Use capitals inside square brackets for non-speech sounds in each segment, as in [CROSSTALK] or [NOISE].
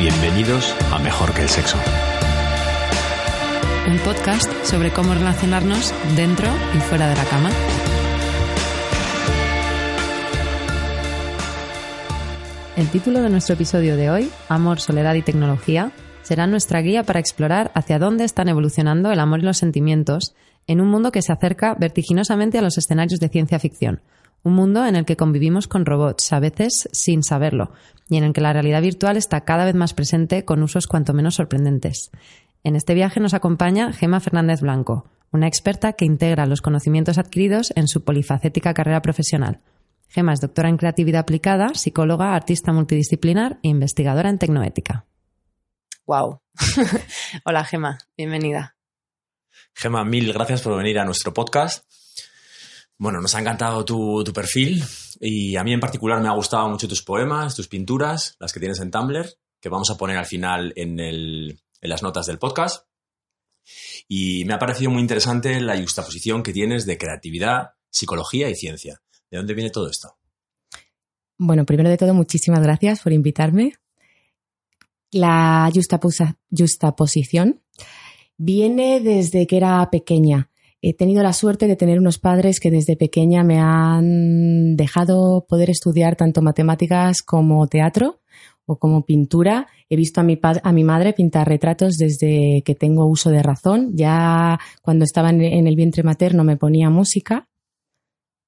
Bienvenidos a Mejor que el Sexo. Un podcast sobre cómo relacionarnos dentro y fuera de la cama. El título de nuestro episodio de hoy, Amor, Soledad y Tecnología, será nuestra guía para explorar hacia dónde están evolucionando el amor y los sentimientos en un mundo que se acerca vertiginosamente a los escenarios de ciencia ficción. Un mundo en el que convivimos con robots, a veces sin saberlo, y en el que la realidad virtual está cada vez más presente con usos cuanto menos sorprendentes. En este viaje nos acompaña Gema Fernández Blanco, una experta que integra los conocimientos adquiridos en su polifacética carrera profesional. Gema es doctora en creatividad aplicada, psicóloga, artista multidisciplinar e investigadora en tecnoética. Wow. [LAUGHS] Hola Gema, bienvenida. Gema, mil gracias por venir a nuestro podcast. Bueno, nos ha encantado tu, tu, perfil y a mí en particular me ha gustado mucho tus poemas, tus pinturas, las que tienes en Tumblr, que vamos a poner al final en, el, en las notas del podcast. Y me ha parecido muy interesante la juxtaposición que tienes de creatividad, psicología y ciencia. ¿De dónde viene todo esto? Bueno, primero de todo, muchísimas gracias por invitarme. La juxtaposición viene desde que era pequeña he tenido la suerte de tener unos padres que desde pequeña me han dejado poder estudiar tanto matemáticas como teatro o como pintura. He visto a mi, a mi madre pintar retratos desde que tengo uso de razón. Ya cuando estaba en, el vientre materno me ponía música.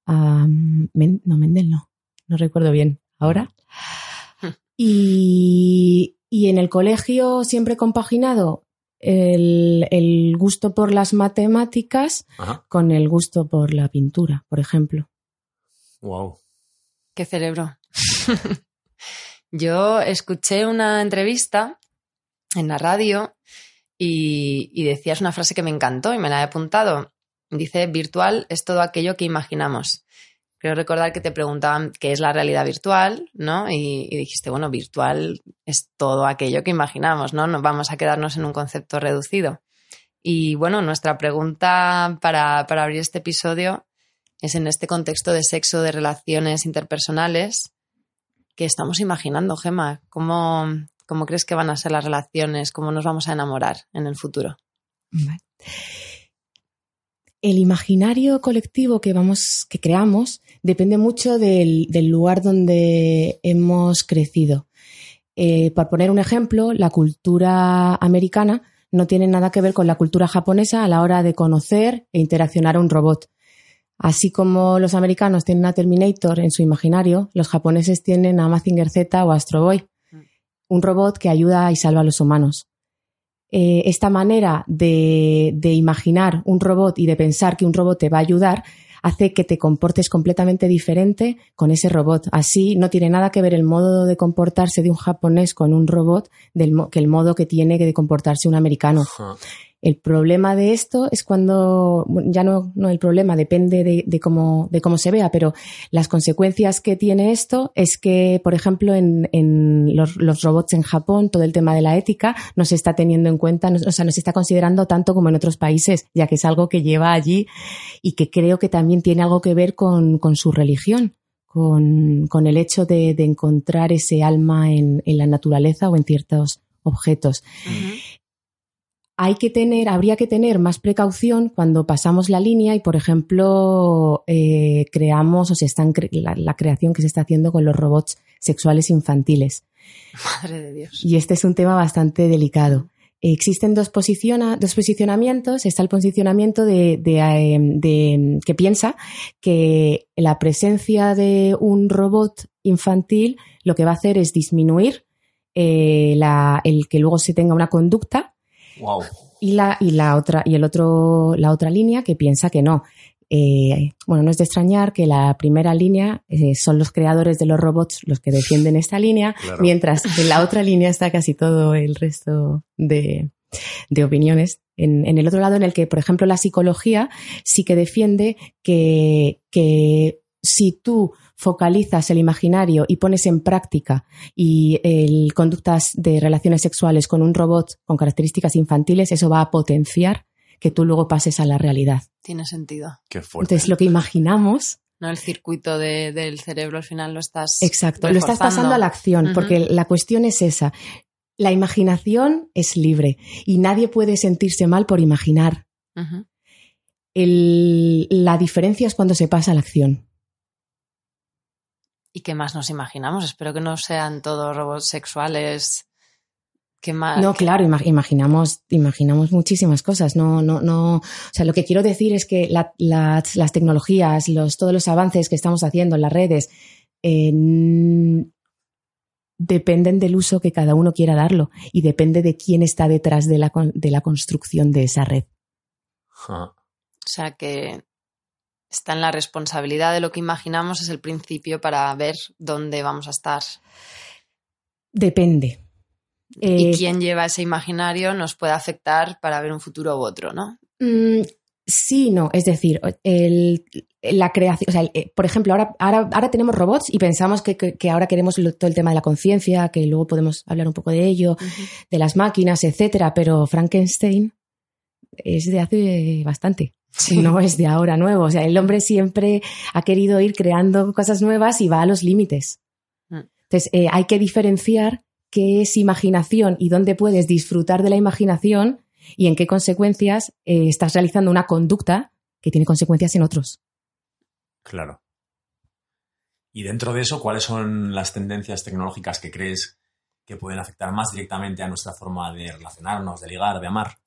no, Mendel no, no recuerdo bien. Ahora. Y, y en el colegio siempre compaginado el, gusto por las matemáticas con el gusto por la pintura, por ejemplo. Wow. Qué cerebro. [LAUGHS] Yo escuché una entrevista en la radio y, y, decías una frase que me encantó y me la he apuntado. Dice, virtual es todo aquello que imaginamos. Creo recordar que te preguntaban qué es la realidad virtual, ¿no? Y, dijiste, bueno, virtual es todo aquello que imaginamos, ¿no? No vamos a quedarnos en un concepto reducido. Y bueno, nuestra pregunta para, abrir este episodio es en este contexto de sexo, de relaciones interpersonales, ¿qué estamos imaginando, Gema? ¿Cómo, ¿Cómo, crees que van a ser las relaciones? ¿Cómo nos vamos a enamorar en el futuro? El imaginario colectivo que vamos, que creamos, depende mucho del, lugar donde hemos crecido. Eh, por poner un ejemplo, la cultura americana no tiene nada que ver con la cultura japonesa a la hora de conocer e interaccionar a un robot. Así como los americanos tienen a Terminator en su imaginario, los japoneses tienen a Mazinger Z o Astro Boy, un robot que ayuda y salva a los humanos. Eh, esta manera de, de imaginar un robot y de pensar que un robot te va a ayudar hace que te comportes completamente diferente con ese robot. Así no tiene nada que ver el modo de comportarse de un japonés con un robot del, que el modo que tiene de comportarse un americano. El problema de esto es cuando, ya no, el problema, depende de, cómo, de cómo se vea, pero las consecuencias que tiene esto es que, por ejemplo, en, los, robots en Japón, todo el tema de la ética no se está teniendo en cuenta, o sea, no se está considerando tanto como en otros países, ya que es algo que lleva allí y que creo que también tiene algo que ver con, su religión. Con, el hecho de, encontrar ese alma en, la naturaleza o en ciertos objetos hay que tener, habría que tener más precaución cuando pasamos la línea y, por ejemplo, eh, creamos o se están la, creación que se está haciendo con los robots sexuales infantiles. Madre de Dios. Y este es un tema bastante delicado. Existen dos, dos posicionamientos. Está el posicionamiento de, eh, que piensa que la presencia de un robot infantil lo que va a hacer es disminuir eh, el que luego se tenga una conducta y la, y la otra, y el otro, la otra línea que piensa que no. Eh, bueno, no es de extrañar que la primera línea eh, son los creadores de los robots los que defienden esta línea, mientras en la otra línea está casi todo el resto de, de opiniones. En, en, el otro lado, en el que, por ejemplo, la psicología sí que defiende que, que si tú focalizas el imaginario y pones en práctica y el conductas de relaciones sexuales con un robot con características infantiles, eso va a potenciar que tú luego pases a la realidad. Tiene sentido. Qué fuerte. Entonces, lo que imaginamos ¿no? El circuito del cerebro al final lo estás. Exacto, lo estás pasando a la acción, porque la cuestión es esa. La imaginación es libre y nadie puede sentirse mal por imaginar. El- la diferencia es cuando se pasa a la acción. ¿Y qué más nos imaginamos? Espero que no sean todos robots sexuales. ¿Qué más? No, claro, ima- imaginamos, imaginamos muchísimas cosas. No, no, no. O sea, lo que quiero decir es que la- las, las tecnologías, los, todos los avances que estamos haciendo en las redes, eh, dependen del uso que cada uno quiera darlo y depende de quién está detrás de la, con- de la construcción de esa red. O sea que está en la responsabilidad de lo que imaginamos, es el principio para ver dónde vamos a estar. Depende. y Eh, quién lleva ese imaginario nos puede afectar para ver un futuro u otro, ¿no? Mm, sí, no. Es decir, el- la creación. O sea, el- eh, por ejemplo, ahora, ahora, ahora tenemos robots y pensamos que, que- que ahora queremos lo- todo el tema de la conciencia, que luego podemos hablar un poco de ello, de las máquinas, etcétera. Pero Frankenstein es de hace bastante. [LAUGHS] Sí. No [LAUGHS] es de ahora nuevo. O sea, el hombre siempre ha querido ir creando cosas nuevas y va a los límites. Mm. Entonces, eh, hay que diferenciar qué es imaginación y dónde puedes disfrutar de la imaginación y en qué consecuencias eh, estás realizando una conducta que tiene consecuencias en otros. Claro. Y dentro de eso, ¿cuáles son las tendencias tecnológicas que crees que pueden afectar más directamente a nuestra forma de relacionarnos, de ligar, de amar?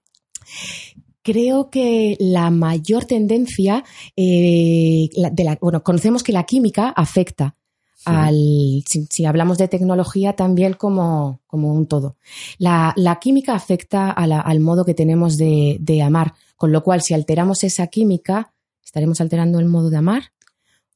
Creo que la mayor tendencia eh, de la, bueno, conocemos que la química afecta al, si, si hablamos de tecnología también como, como un todo. La, la química afecta a la- al modo que tenemos de, de amar, con lo cual si alteramos esa química, estaremos alterando el modo de amar,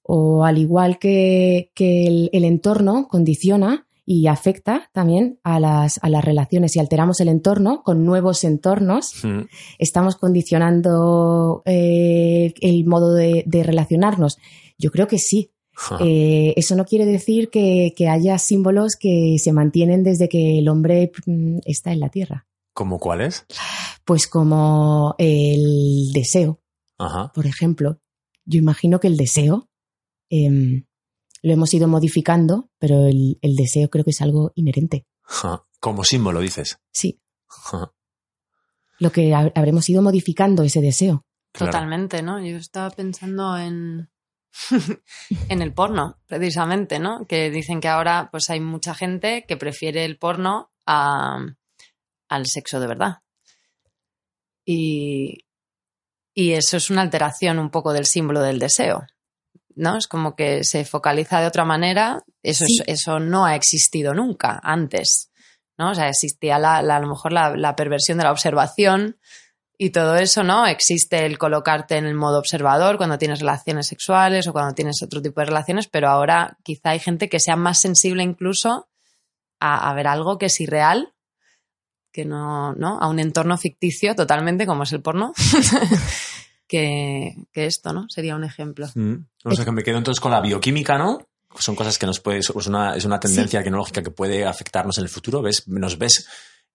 o al igual que, que el, el entorno condiciona y afecta también a las, a las relaciones. Si alteramos el entorno con nuevos entornos, Mm, estamos condicionando eh, el modo de, de relacionarnos. Yo creo que sí. Eh, eso no quiere decir que, que haya símbolos que se mantienen desde que el hombre mm, está en la Tierra. ¿Cómo cuáles? Pues como el deseo, Ajá. por ejemplo. Yo imagino que el deseo em, lo hemos ido modificando, pero el, el deseo creo que es algo inherente. ja. Como símbolo, dices. Sí, Ja, lo que ha- habremos ido modificando ese deseo. claro. Totalmente, ¿no? Yo estaba pensando en, [LAUGHS] en el porno, precisamente, ¿no? Que dicen que ahora pues hay mucha gente que prefiere el porno a- al sexo de verdad. Y, y eso es una alteración un poco del símbolo del deseo. ¿No? Es como que se focaliza de otra manera. Eso, Sí. es- eso no ha existido nunca antes. ¿no? O sea, existía la, la- a lo mejor la, la perversión de la observación y todo eso, ¿no? Existe el colocarte en el modo observador cuando tienes relaciones sexuales o cuando tienes otro tipo de relaciones, pero ahora quizá hay gente que sea más sensible incluso a, a ver algo que es irreal, que no, ¿no? A un entorno ficticio totalmente como es el porno, [LAUGHS] que, que esto, ¿no? Sería un ejemplo. Mm. O sea, que me quedo entonces con la bioquímica, ¿no? Son cosas que nos puede, es una, es una tendencia tecnológica que puede afectarnos en el futuro. ¿Ves? Nos ves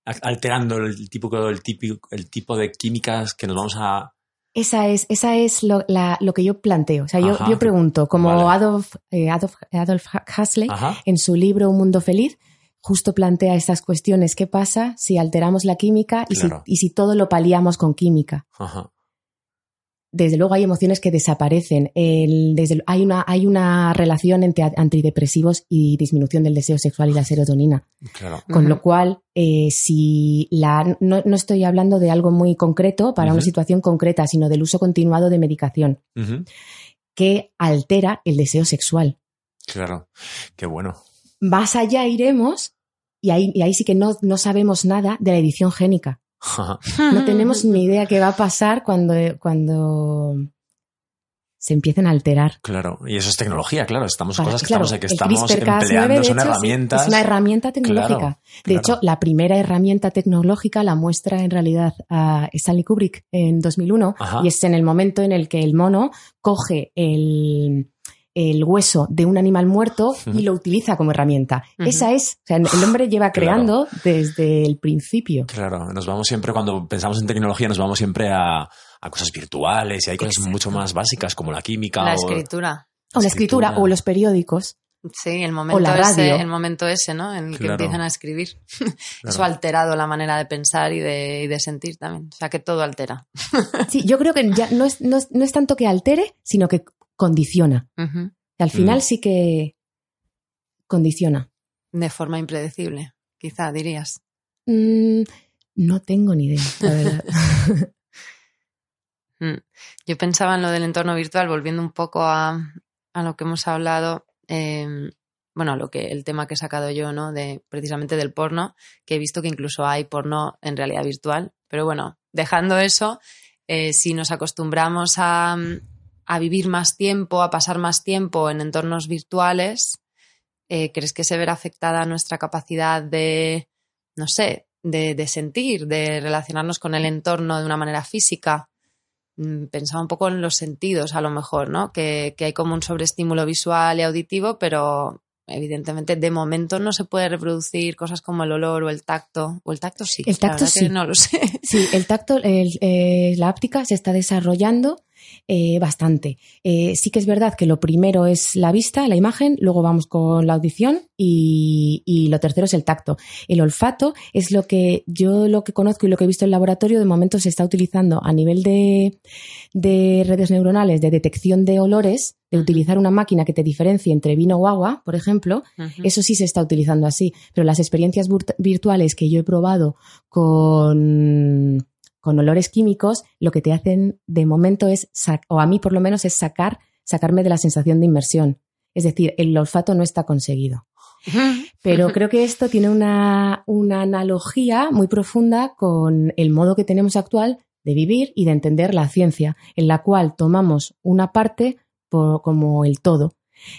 a- alterando el tipo, el típico, el tipo de químicas que nos vamos a. Esa es, esa es lo, la- lo que yo planteo. O sea, yo, yo pregunto, como Vale. Adolf, eh, Adolf, Adolf Huxley, Ajá. en su libro Un Mundo Feliz, justo plantea estas cuestiones. ¿Qué pasa si alteramos la química y, Claro. si, y si todo lo paliamos con química? Ajá. Desde luego hay emociones que desaparecen. El- desde, hay, una, hay una relación entre antidepresivos y disminución del deseo sexual y la serotonina. Claro. Con lo cual, eh, si la, no, no estoy hablando de algo muy concreto para una situación concreta, sino del uso continuado de medicación que altera el deseo sexual. Claro. Qué bueno. Más allá iremos, y ahí, y ahí sí que no, no sabemos nada de la edición génica. [LAUGHS] No tenemos [LAUGHS] ni idea qué va a pasar cuando, cuando se empiecen a alterar. Claro. Y eso es tecnología, claro. Estamos Para- cosas que claro, estamos, que el estamos CRISPR-Cas9, empleando, son herramientas. Es una herramienta tecnológica. Claro, De claro. hecho, la primera herramienta tecnológica la muestra en realidad a Stanley Kubrick en 2001 Ajá. y es en el momento en el que el mono coge el, el hueso de un animal muerto y lo utiliza como herramienta. Esa es, o sea, el hombre lleva Claro. creando desde el principio. Claro, nos vamos siempre, cuando pensamos en tecnología, nos vamos siempre a, a cosas virtuales y hay cosas Exacto. mucho más básicas como la química La o escritura. O la escritura, o los periódicos. Sí, el momento, la ese, radio. el momento ese, ¿no? En el que empiezan a escribir. [LAUGHS] Eso ha alterado la manera de pensar y de, y de sentir también. O sea, que todo altera. Sí, yo creo que ya no es, no es, no es tanto que altere, sino que condiciona. Al final Mm. sí que condiciona. De forma impredecible, quizá dirías. Mm, no tengo ni idea, la verdad. [LAUGHS] [LAUGHS] Mm. Yo pensaba en lo del entorno virtual, volviendo un poco a, a lo que hemos hablado, eh, bueno, a lo que el tema que he sacado yo, ¿no? De precisamente del porno, que he visto que incluso hay porno en realidad virtual. Pero bueno, dejando eso, eh, si nos acostumbramos a, a vivir más tiempo, a pasar más tiempo en entornos virtuales, eh, ¿crees que se verá afectada nuestra capacidad de, no sé, de, de sentir, de relacionarnos con el entorno de una manera física? Mm, Pensaba un poco en los sentidos, a lo mejor, ¿no? Que, que hay como un sobreestímulo visual y auditivo, pero evidentemente de momento no se puede reproducir cosas como el olor o el tacto. O el tacto sí. El tacto que sí. no lo sé. Sí, el tacto, el- eh, la áptica se está desarrollando eh, bastante. Eh, sí que es verdad que lo primero es la vista, la imagen, luego vamos con la audición y, y lo tercero es el tacto. El olfato es lo que yo lo que conozco y lo que he visto en el laboratorio, de momento se está utilizando a nivel de, de redes neuronales de detección de olores, de utilizar una máquina que te diferencie entre vino o agua, por ejemplo, eso sí se está utilizando así, pero las experiencias virt- virtuales que yo he probado con, con olores químicos, lo que te hacen de momento es, o a mí por lo menos, es sacar, sacarme de la sensación de inmersión. Es decir, el olfato no está conseguido. [LAUGHS] Pero creo que esto tiene una, una analogía muy profunda con el modo que tenemos actual de vivir y de entender la ciencia, en la cual tomamos una parte por- como el todo.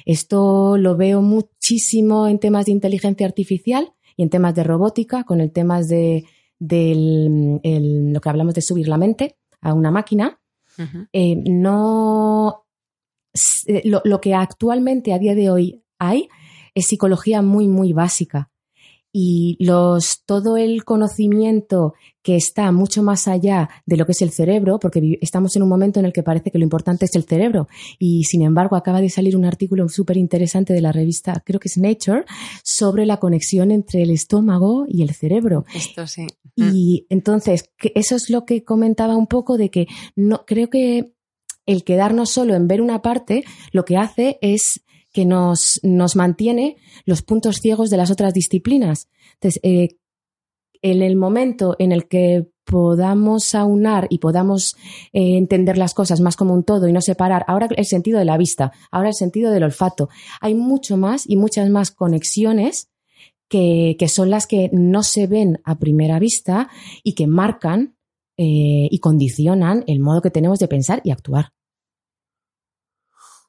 Esto lo veo muchísimo en temas de inteligencia artificial y en temas de robótica, con el temas de del- el- lo que hablamos de subir la mente a una máquina. Eh, no eh, lo, lo que actualmente a día de hoy hay es psicología muy muy básica y los todo el conocimiento que está mucho más allá de lo que es el cerebro porque estamos en un momento en el que parece que lo importante es el cerebro y sin embargo acaba de salir un artículo súper interesante de la revista creo que es Nature sobre la conexión entre el estómago y el cerebro Esto sí. Mm. y entonces, que eso es lo que comentaba un poco de que no creo que el quedarnos solo en ver una parte lo que hace es que nos, nos mantiene los puntos ciegos de las otras disciplinas. Entonces, eh, en el momento en el que podamos aunar y podamos eh, entender las cosas más como un todo y no separar ahora el sentido de la vista, ahora el sentido del olfato, hay mucho más y muchas más conexiones que, que son las que no se ven a primera vista y que marcan eh, y condicionan el modo que tenemos de pensar y actuar.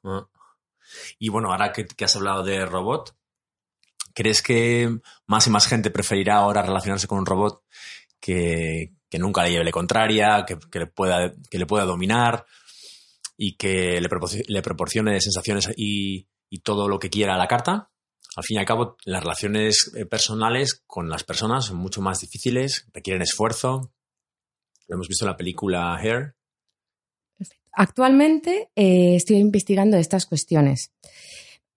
Ah. Y bueno, ahora que, has hablado de robot, ¿crees que más y más gente preferirá ahora relacionarse con un robot que, que nunca le lleve la contraria, que, que le pueda, que le pueda dominar y que le, le proporcione sensaciones y, y todo lo que quiera a la carta? Al fin y al cabo, las relaciones eh, personales con las personas son mucho más difíciles, requieren esfuerzo. Lo hemos visto en la película Hair. Actualmente eh, estoy investigando estas cuestiones.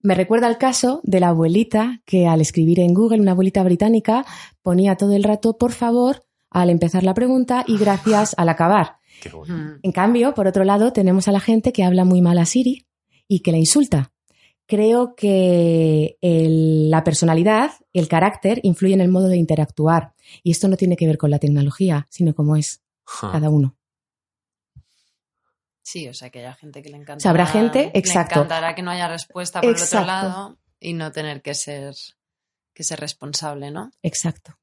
Me recuerda el caso de la abuelita que al escribir en Google, una abuelita británica, ponía todo el rato, por favor, al empezar la pregunta y gracias al acabar. Qué bueno. Mm. En cambio, por otro lado, tenemos a la gente que habla muy mal a Siri y que la insulta. Creo que el- la personalidad, el carácter, influye en el modo de interactuar. Y esto no tiene que ver con la tecnología, sino cómo es cada uno. Sí, o sea que haya gente que le encanta. O sea, habrá gente- exacto. Le encantará que no haya respuesta por el otro lado y no tener que ser, que ser responsable, ¿no? Exacto.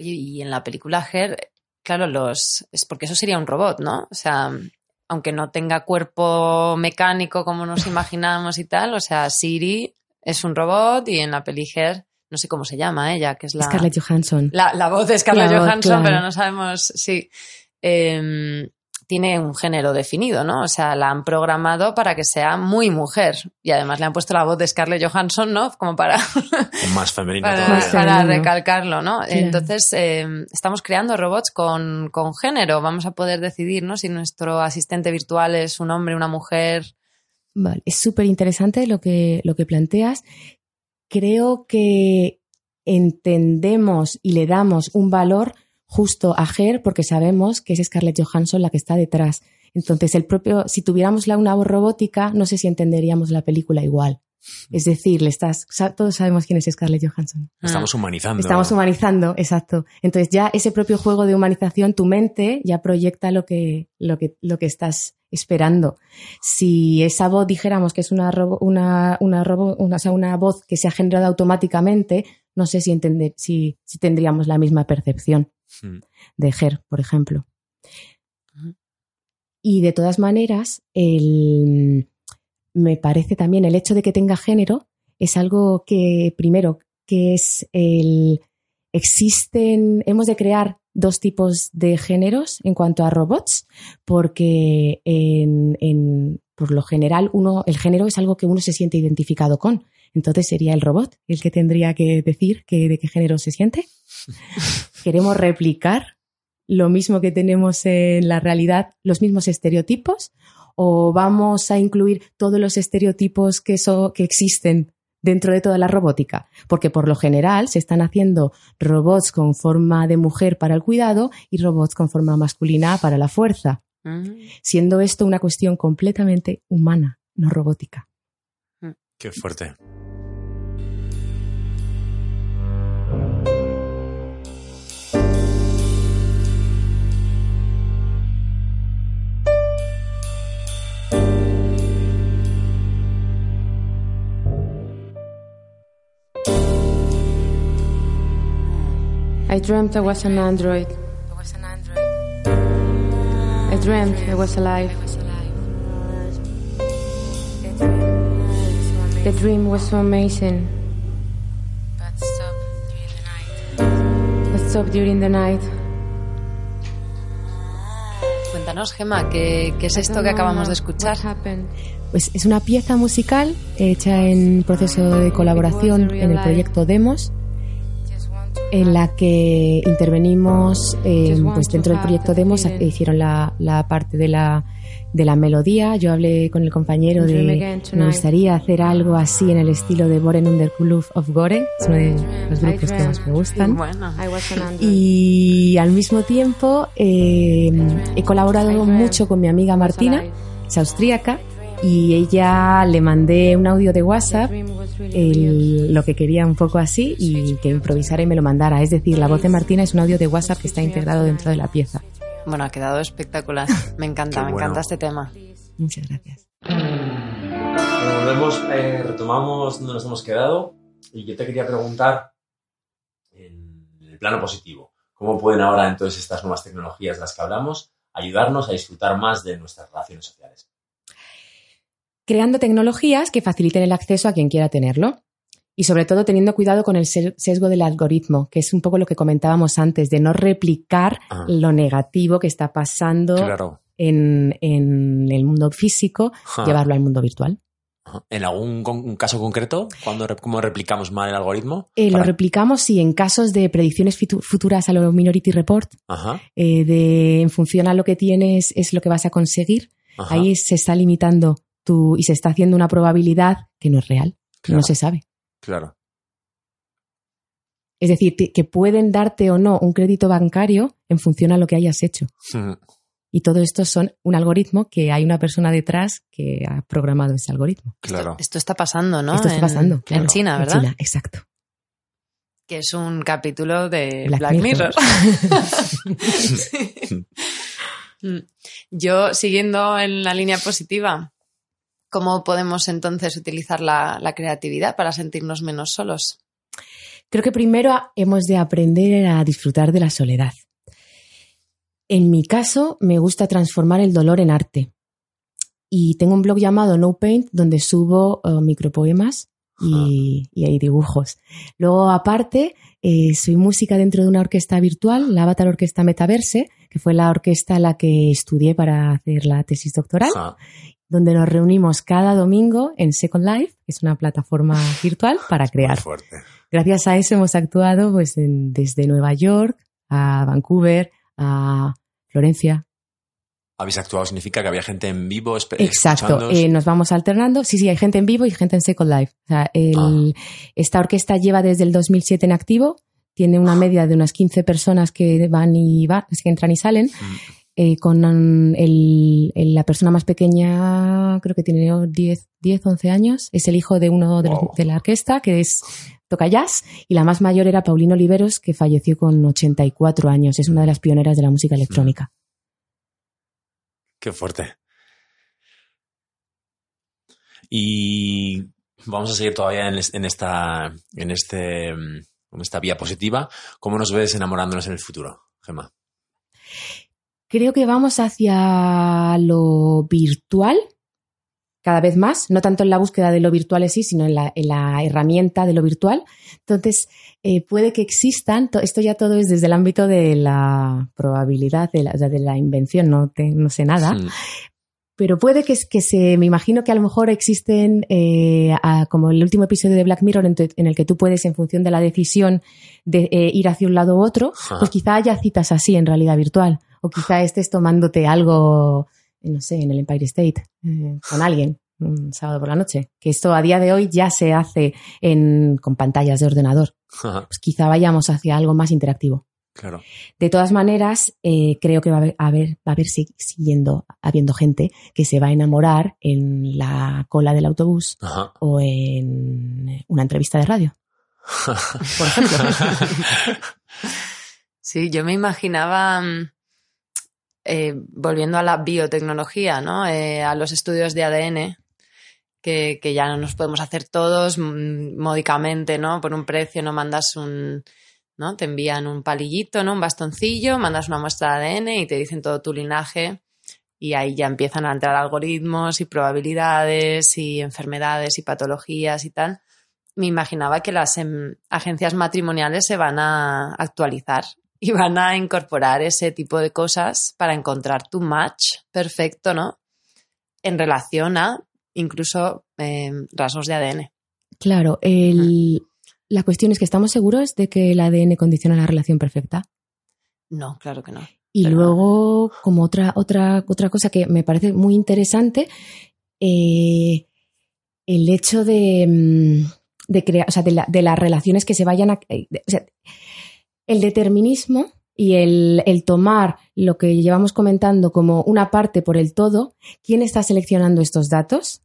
Oye, y en la película Her, claro, los. Es porque eso sería un robot, ¿no? O sea, aunque no tenga cuerpo mecánico como nos [LAUGHS] imaginamos y tal, o sea, Siri es un robot y en la peli Her, no sé cómo se llama ella, que es la. Scarlett Johansson. La, la voz de Scarlett Johansson, claro. pero no sabemos si. Em, tiene un género definido, ¿no? O sea, la han programado para que sea muy mujer. Y además le han puesto la voz de Scarlett Johansson, ¿no? Como para, [LAUGHS] Más femenino para. Más [LAUGHS] para recalcarlo, ¿no? Entonces, eh, estamos creando robots con, con género. Vamos a poder decidir, ¿no? Si nuestro asistente virtual es un hombre, una mujer. Vale, es súper interesante lo que, lo que planteas. Creo que entendemos y le damos un valor justo a Her porque sabemos que es Scarlett Johansson la que está detrás. Entonces, el propio, si tuviéramos la una voz robótica, no sé si entenderíamos la película igual. Es decir, le estás, todos sabemos quién es Scarlett Johansson. Estamos humanizando. Estamos humanizando, exacto. Entonces ya ese propio juego de humanización, tu mente ya proyecta lo que, lo que, lo que estás esperando. Si esa voz dijéramos que es una, una, una, una, una voz que se ha generado automáticamente, no sé si, entender, si, si tendríamos la misma percepción hmm. de Ger, por ejemplo. Y de todas maneras, el, me parece también el hecho de que tenga género es algo que, primero, que es el. Existen, hemos de crear dos tipos de géneros en cuanto a robots, porque en, por lo general uno, el género es algo que uno se siente identificado con. Entonces sería el robot el que tendría que decir que, de qué género se siente. [LAUGHS] Queremos replicar lo mismo que tenemos en la realidad, los mismos estereotipos, o vamos a incluir todos los estereotipos que, que existen dentro de toda la robótica, porque por lo general se están haciendo robots con forma de mujer para el cuidado y robots con forma masculina para la fuerza, mm. siendo esto una cuestión completamente humana, no robótica. Qué fuerte. I dreamt I was an android. I dreamt I was alive. The dream was so amazing. But stopped during the night. Cuéntanos, Gemma, ¿qué, ¿qué, es esto que acabamos de escuchar? Pues es una pieza musical hecha en proceso de colaboración en el proyecto Demos en la que intervenimos eh, pues dentro del proyecto Demos hicieron la, la parte de la de la melodía. Yo hablé con el compañero de me gustaría hacer algo así en el estilo de Boren under of Goren es uno de los grupos que más me gustan. Y al mismo tiempo eh, he colaborado mucho con mi amiga Martina es austríaca y ella le mandé un audio de WhatsApp, lo que quería un poco así, y que improvisara y me lo mandara. Es decir, la voz de Martina es un audio de WhatsApp que está integrado dentro de la pieza. Bueno, ha quedado espectacular. Me encanta, me encanta este tema. Muchas gracias. Volvemos, eh, retomamos donde nos hemos quedado y yo te quería preguntar en el plano positivo, ¿cómo pueden ahora entonces estas nuevas tecnologías de las que hablamos ayudarnos a disfrutar más de nuestras relaciones sociales? Creando tecnologías que faciliten el acceso a quien quiera tenerlo. Y sobre todo teniendo cuidado con el sesgo del algoritmo, que es un poco lo que comentábamos antes, de no replicar ah. lo negativo que está pasando en, el mundo físico, llevarlo al mundo virtual. ¿En algún caso concreto? ¿Cómo replicamos mal el algoritmo? Eh, lo replicamos, sí, en casos de predicciones futuras a lo Minority Report, eh, de en función a lo que tienes es lo que vas a conseguir. Ahí se está limitando y se está haciendo una probabilidad que no es real, que no se sabe. Claro. Es decir, que pueden darte o no un crédito bancario en función a lo que hayas hecho. Y todo esto son un algoritmo que hay una persona detrás que ha programado ese algoritmo. Claro. Esto, está pasando, ¿no? Esto está pasando. En China, ¿verdad? En China, exacto. Que es un capítulo de Black, Mirror. [LAUGHS] [LAUGHS] Mm. Yo, siguiendo en la línea positiva, ¿Cómo podemos entonces utilizar la, creatividad para sentirnos menos solos? Creo que primero hemos de aprender a disfrutar de la soledad. En mi caso, me gusta transformar el dolor en arte. Y tengo un blog llamado No Paint donde subo uh, micropoemas y, hay dibujos. Luego, aparte, eh, soy música dentro de una orquesta virtual, la Avatar Orquesta Metaverse, que fue la orquesta a la que estudié para hacer la tesis doctoral donde nos reunimos cada domingo en Second Life, que es una plataforma virtual para crear. Gracias a eso hemos actuado pues, desde Nueva York a Vancouver, a Florencia, habéis actuado significa que había gente en vivo. Exacto, eh, nos vamos alternando. Sí, sí, hay gente en vivo y gente en Second Life. O sea, el, ah. Esta orquesta lleva desde el 2007 en activo, tiene una media de unas 15 personas que van y van, que entran y salen. Mm. Eh, con el, la persona más pequeña, creo que tiene 10, 10 11 años, es el hijo de uno de, de la orquesta, que es toca jazz, y la más mayor era Paulino Oliveros, que falleció con 84 años. Es una de las pioneras de la música electrónica. Qué fuerte. Y vamos a seguir todavía en, esta, en, este, en esta vía positiva. ¿Cómo nos ves enamorándonos en el futuro, Gemma? Creo que vamos hacia lo virtual cada vez más, no tanto en la búsqueda de lo virtual en sí, sino en la, herramienta de lo virtual. Entonces, eh, puede que existan, esto ya todo es desde el ámbito de la probabilidad, de la, de la invención, no, no sé nada, pero puede que, que se, me imagino que a lo mejor existen, eh, como el último episodio de Black Mirror, en, el que tú puedes, en función de la decisión de eh, ir hacia un lado u otro, pues quizá haya citas así en realidad virtual, o quizá estés tomándote algo no sé, en el Empire State, eh, con alguien, un sábado por la noche. Que esto a día de hoy ya se hace en, con pantallas de ordenador. Pues quizá vayamos hacia algo más interactivo. Claro. De todas maneras, eh, creo que va a haber, va a haber siguiendo habiendo gente que se va a enamorar en la cola del autobús o en una entrevista de radio. [LAUGHS] por ejemplo. [LAUGHS] sí, yo me imaginaba mm, eh, volviendo a la biotecnología, ¿no? Eh, a los estudios de ADN, que, ya no nos podemos hacer todos módicamente, ¿no? Por un precio no mandas un, ¿no? Te envían un palillito, ¿no? Un bastoncillo, mandas una muestra de ADN y te dicen todo tu linaje y ahí ya empiezan a entrar algoritmos y probabilidades y enfermedades y patologías y tal. Me imaginaba que las em, agencias matrimoniales se van a actualizar [LAUGHS] y van a incorporar ese tipo de cosas para encontrar tu match perfecto, ¿no? En relación a incluso em, rasgos de ADN. Claro, la cuestión es que estamos seguros de que el ADN condiciona la relación perfecta. No, claro que no. Y luego, como otra, otra, otra cosa que me parece muy interesante, eh, el hecho de, mm, de crear, o sea, de, las relaciones que se vayan a. Eh, o sea, el determinismo y el, tomar lo que llevamos comentando como una parte por el todo, ¿quién está seleccionando estos datos?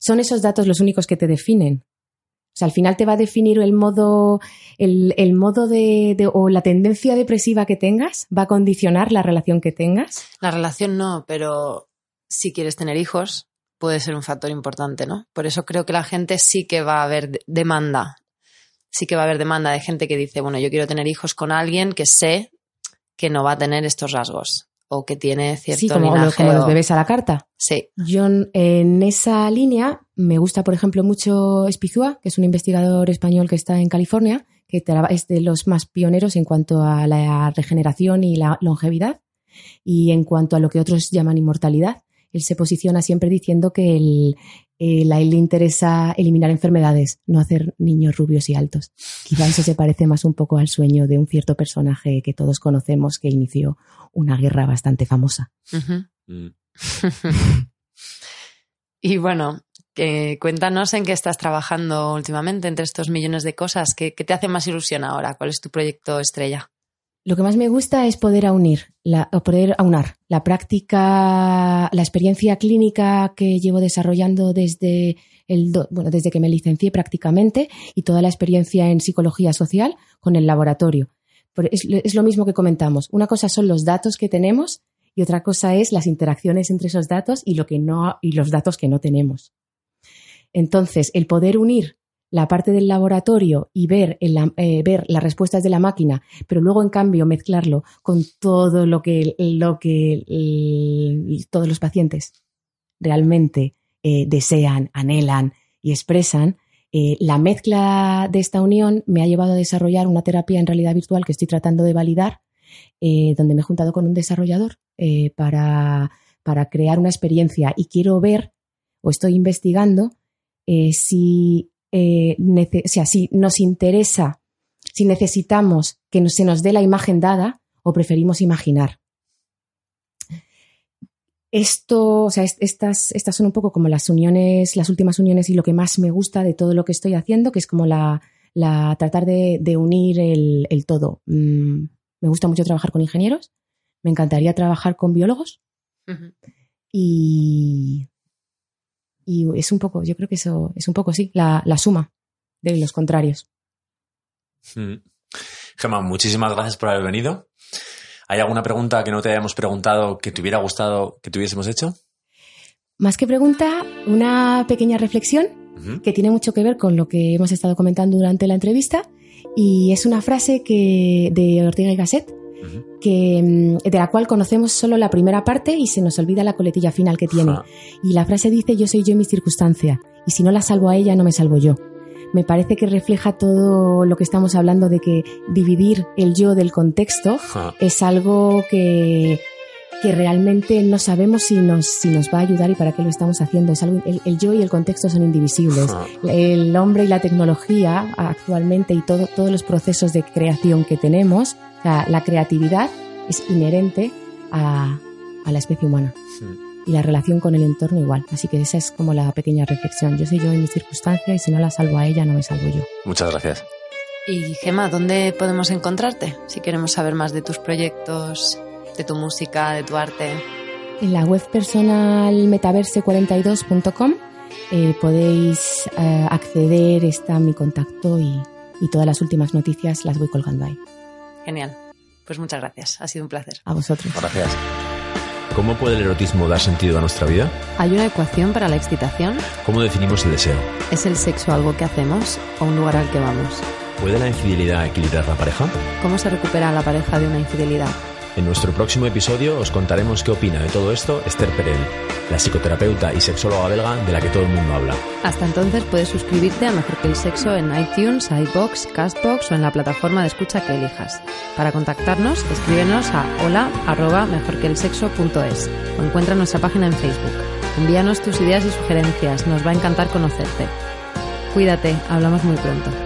¿Son esos datos los únicos que te definen? O sea, al final te va a definir el modo, el, modo de, o la tendencia depresiva que tengas, va a condicionar la relación que tengas. La relación no, pero si quieres tener hijos, puede ser un factor importante, ¿no? Por eso creo que la gente sí que va a haber demanda sí que va a haber demanda de gente que dice, bueno, yo quiero tener hijos con alguien que sé que no va a tener estos rasgos o que tiene cierto sí, como, los bebés a la carta. Sí. Yo en esa línea me gusta, por ejemplo, mucho Espizúa, que es un investigador español que está en California, que es de los más pioneros en cuanto a la regeneración y la longevidad y en cuanto a lo que otros llaman inmortalidad. Él se posiciona siempre diciendo que el, eh, a él le interesa eliminar enfermedades, no hacer niños rubios y altos. Quizá eso se parece más un poco al sueño de un cierto personaje que todos conocemos que inició una guerra bastante famosa. Mm. [LAUGHS] y bueno, cuéntanos en qué estás trabajando últimamente entre estos millones de cosas. ¿Qué, ¿Qué, te hace más ilusión ahora? ¿Cuál es tu proyecto estrella? Lo que más me gusta es poder unir, poder aunar la práctica, la experiencia clínica que llevo desarrollando desde el, bueno, desde que me licencié prácticamente y toda la experiencia en psicología social con el laboratorio. Es, es lo mismo que comentamos. Una cosa son los datos que tenemos y otra cosa es las interacciones entre esos datos y lo que no y los datos que no tenemos. Entonces, el poder unir la parte del laboratorio y ver, eh, ver las respuestas de la máquina, pero luego en cambio mezclarlo con todo lo que, lo que todos los pacientes realmente eh, desean, anhelan y expresan, eh, la mezcla de esta unión me ha llevado a desarrollar una terapia en realidad virtual que estoy tratando de validar, donde me he juntado con un desarrollador para, para crear una experiencia y quiero ver o estoy investigando si eh, si nos interesa, si necesitamos que se nos dé la imagen dada o preferimos imaginar. esto, o sea, estas, estas son un poco como las uniones, las últimas uniones y lo que más me gusta de todo lo que estoy haciendo, que es como la, la tratar de, de unir el, el todo. Mm, me gusta mucho trabajar con ingenieros, me encantaría trabajar con biólogos y, y es un poco, yo creo que eso es un poco, sí, la, la suma de los contrarios. Mm. Gemma, muchísimas gracias por haber venido. ¿Hay alguna pregunta que no te hayamos preguntado que te hubiera gustado que tuviésemos hecho? Más que pregunta, una pequeña reflexión que tiene mucho que ver con lo que hemos estado comentando durante la entrevista y es una frase que de Ortega y Gasset Que mm, de la cual conocemos solo la primera parte y se nos olvida la coletilla final que tiene. Y la frase dice yo soy yo en mi circunstancia y si no la salvo a ella no me salvo yo. Me parece que refleja todo lo que estamos hablando de que dividir el yo del contexto es algo que, que realmente no sabemos si nos, si nos va a ayudar y para qué lo estamos haciendo. Es algo, el, el yo y el contexto son indivisibles. El hombre y la tecnología actualmente y todo, todos los procesos de creación que tenemos, sea, la creatividad es inherente a, a la especie humana Mm. y la relación con el entorno igual. Así que esa es como la pequeña reflexión. Yo soy yo en mi circunstancia y si no la salvo a ella, no me salvo yo. Muchas gracias. Y Gema, ¿dónde podemos encontrarte? Si queremos saber más de tus proyectos, de tu música, de tu arte. En la web personal metaverse42.com eh, podéis eh, acceder, está mi contacto y, y todas las últimas noticias las voy colgando ahí. Genial. Pues muchas gracias. Ha sido un placer. A vosotros. Gracias. ¿Cómo puede el erotismo dar sentido a nuestra vida? ¿Hay una ecuación para la excitación? ¿Cómo definimos el deseo? ¿Es el sexo algo que hacemos o un lugar al que vamos? ¿Puede la infidelidad equilibrar la pareja? ¿Cómo se recupera la pareja de una infidelidad? En nuestro próximo episodio os contaremos qué opina de todo esto Esther Perel, la psicoterapeuta y sexóloga belga de la que todo el mundo habla. Hasta entonces puedes suscribirte a Mejor que el Sexo en iTunes, iBox, Castbox o en la plataforma de escucha que elijas. Para contactarnos, escríbenos a hola o encuentra nuestra página en Facebook. Envíanos tus ideas y sugerencias, nos va a encantar conocerte. Cuídate, hablamos muy pronto.